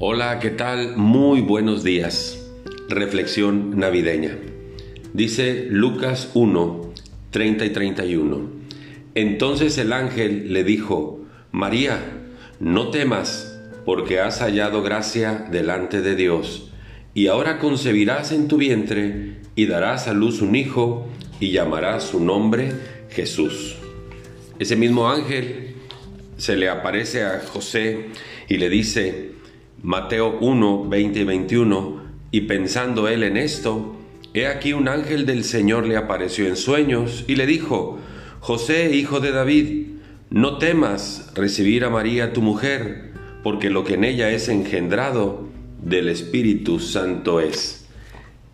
Hola, ¿qué tal? Muy buenos días. Reflexión navideña. Dice Lucas 1, 30 y 31. Entonces el ángel le dijo, María, no temas, porque has hallado gracia delante de Dios, y ahora concebirás en tu vientre y darás a luz un hijo, y llamarás su nombre Jesús. Ese mismo ángel se le aparece a José y le dice, Mateo 1, 20 y 21, y pensando él en esto, he aquí un ángel del Señor le apareció en sueños y le dijo, José, hijo de David, no temas recibir a María tu mujer, porque lo que en ella es engendrado del Espíritu Santo es.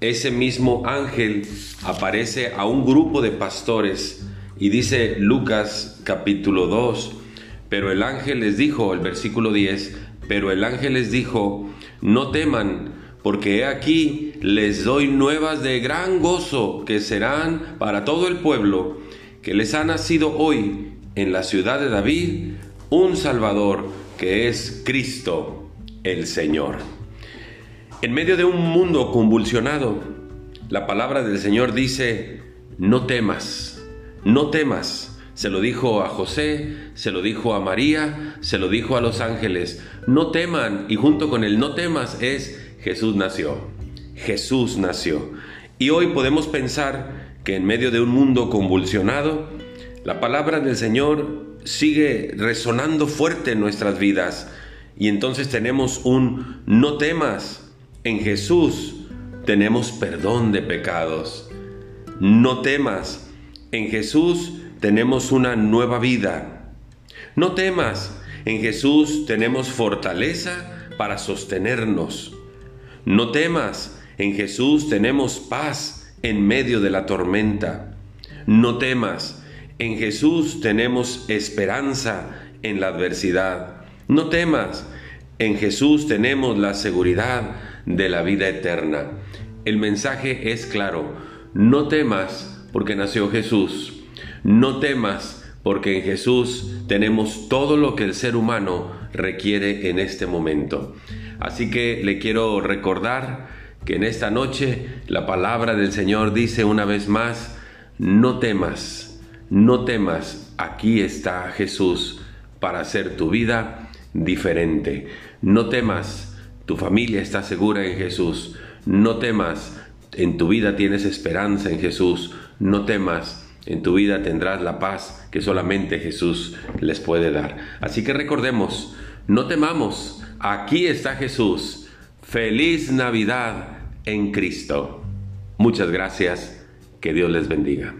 Ese mismo ángel aparece a un grupo de pastores y dice Lucas capítulo 2, pero el ángel les dijo, el versículo 10, pero el ángel les dijo, no teman, porque he aquí les doy nuevas de gran gozo que serán para todo el pueblo, que les ha nacido hoy en la ciudad de David un Salvador que es Cristo el Señor. En medio de un mundo convulsionado, la palabra del Señor dice, no temas, no temas se lo dijo a José, se lo dijo a María, se lo dijo a los ángeles. No teman. Y junto con el no temas es Jesús nació. Jesús nació. Y hoy podemos pensar que en medio de un mundo convulsionado, la palabra del Señor sigue resonando fuerte en nuestras vidas. Y entonces tenemos un no temas. En Jesús tenemos perdón de pecados. No temas. En Jesús tenemos una nueva vida. No temas, en Jesús tenemos fortaleza para sostenernos. No temas, en Jesús tenemos paz en medio de la tormenta. No temas, en Jesús tenemos esperanza en la adversidad. No temas, en Jesús tenemos la seguridad de la vida eterna. El mensaje es claro, no temas porque nació Jesús. No temas, porque en Jesús tenemos todo lo que el ser humano requiere en este momento. Así que le quiero recordar que en esta noche la palabra del Señor dice una vez más, no temas, no temas, aquí está Jesús para hacer tu vida diferente. No temas, tu familia está segura en Jesús. No temas, en tu vida tienes esperanza en Jesús. No temas, en tu vida tendrás la paz que solamente Jesús les puede dar. Así que recordemos, no temamos, aquí está Jesús. Feliz Navidad en Cristo. Muchas gracias, que Dios les bendiga.